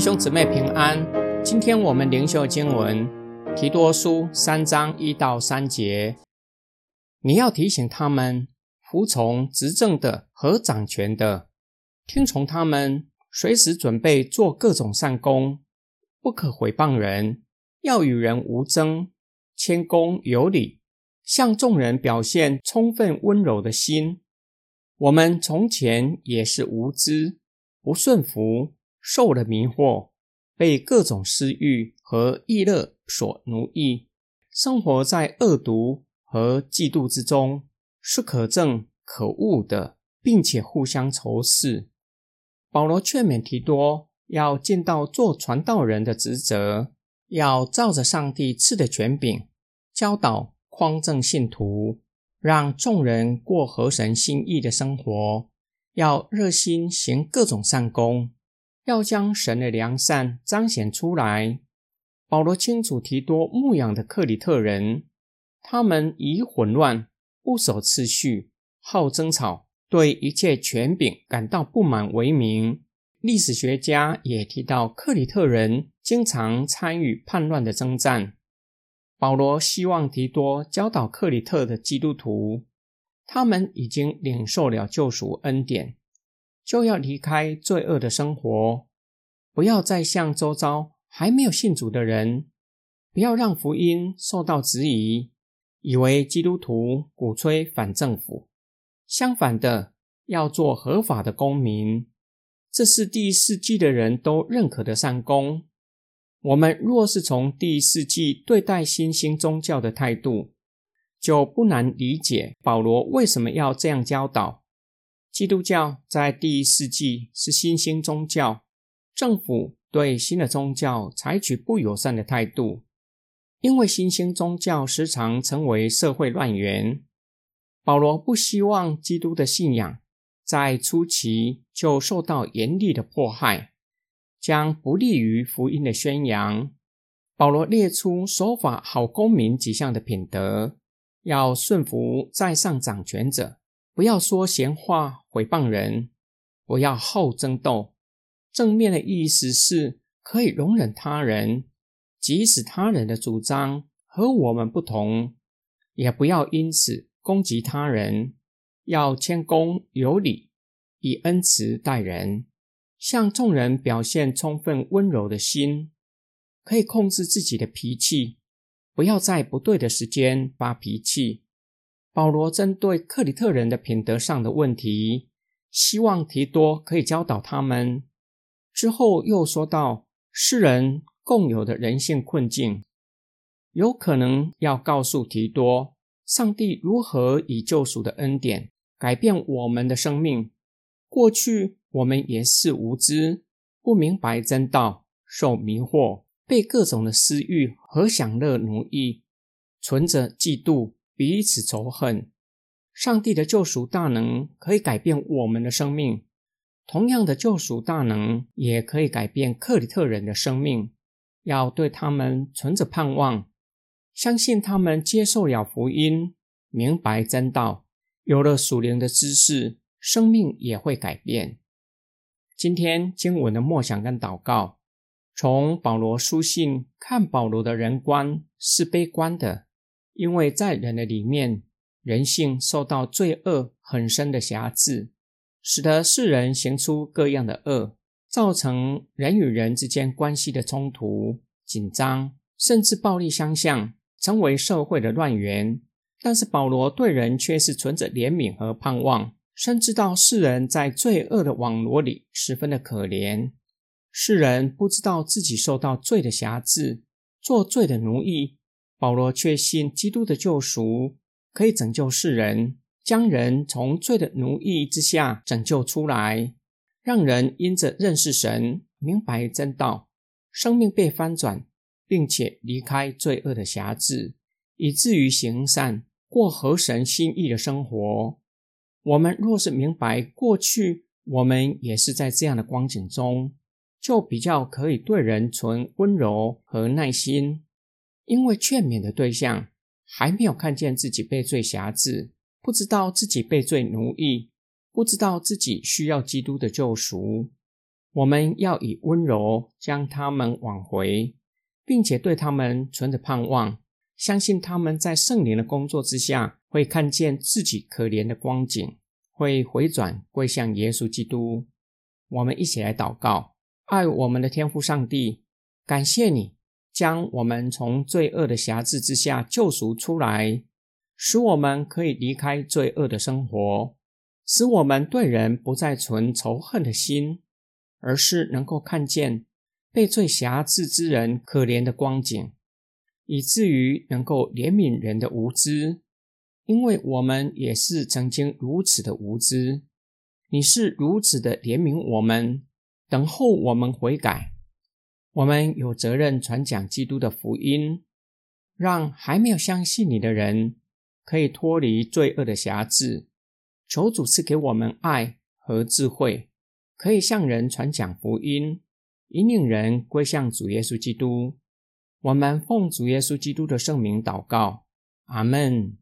弟兄姊妹平安。今天我们灵修经文提多书三章一到三节。你要提醒他们服从执政的和掌权的，听从他们，随时准备做各种善功，不可毁谤人，要与人无争，谦恭有礼，向众人表现充分温柔的心。我们从前也是无知，不顺服。受了迷惑，被各种私欲和逸乐所奴役，生活在恶毒和嫉妒之中，是可憎可恶的，并且互相仇视。保罗劝勉提多要尽到做传道人的职责，要照着上帝赐的权柄教导匡正信徒，让众人过合神心意的生活，要热心行各种善功。要将神的良善彰显出来。保罗清楚提多牧养的克里特人，他们以混乱、不守次序、好争吵，对一切权柄感到不满为名。历史学家也提到，克里特人经常参与叛乱的征战。保罗希望提多教导克里特的基督徒，他们已经领受了救赎恩典。就要离开罪恶的生活，不要再像周遭还没有信主的人，不要让福音受到质疑，以为基督徒鼓吹反政府。相反的，要做合法的公民，这是第一世纪的人都认可的善功。我们若是从第一世纪对待新兴宗教的态度，就不难理解保罗为什么要这样教导。基督教在第一世纪是新兴宗教，政府对新的宗教采取不友善的态度，因为新兴宗教时常成为社会乱源。保罗不希望基督的信仰在初期就受到严厉的迫害，将不利于福音的宣扬。保罗列出守法好公民几项的品德，要顺服在上掌权者。不要说闲话毁谤人，不要好争斗。正面的意思是可以容忍他人，即使他人的主张和我们不同，也不要因此攻击他人。要谦恭有礼，以恩慈待人，向众人表现充分温柔的心，可以控制自己的脾气，不要在不对的时间发脾气。保罗针对克里特人的品德上的问题，希望提多可以教导他们。之后又说到世人共有的人性困境，有可能要告诉提多，上帝如何以救赎的恩典改变我们的生命。过去我们也是无知，不明白真道，受迷惑，被各种的私欲和享乐奴役，存着嫉妒。彼此仇恨，上帝的救赎大能可以改变我们的生命，同样的救赎大能也可以改变克里特人的生命。要对他们存着盼望，相信他们接受了福音，明白真道，有了属灵的知识，生命也会改变。今天经文的默想跟祷告，从保罗书信看，保罗的人观是悲观的。因为在人的里面，人性受到罪恶很深的辖制，使得世人行出各样的恶，造成人与人之间关系的冲突、紧张，甚至暴力相向，成为社会的乱源。但是保罗对人却是存着怜悯和盼望，深知道世人在罪恶的网罗里十分的可怜，世人不知道自己受到罪的辖制，做罪的奴役。保罗确信基督的救赎可以拯救世人，将人从罪的奴役之下拯救出来，让人因着认识神、明白真道，生命被翻转，并且离开罪恶的辖制，以至于行善，过合神心意的生活。我们若是明白过去我们也是在这样的光景中，就比较可以对人存温柔和耐心。因为劝勉的对象还没有看见自己被罪辖制，不知道自己被罪奴役，不知道自己需要基督的救赎。我们要以温柔将他们挽回，并且对他们存着盼望，相信他们在圣灵的工作之下，会看见自己可怜的光景，会回转归向耶稣基督。我们一起来祷告：爱我们的天父上帝，感谢你将我们从罪恶的辖制之下救赎出来，使我们可以离开罪恶的生活，使我们对人不再存仇恨的心。而是能够看见被罪辖制之人可怜的光景，以至于能够怜悯人的无知，因为我们也是曾经如此的无知。你是如此的怜悯我们，等候我们悔改。我们有责任传讲基督的福音，让还没有相信你的人可以脱离罪恶的辖制。求主赐给我们爱和智慧。可以向人传讲福音，引领人归向主耶稣基督。我们奉主耶稣基督的圣名祷告，阿门。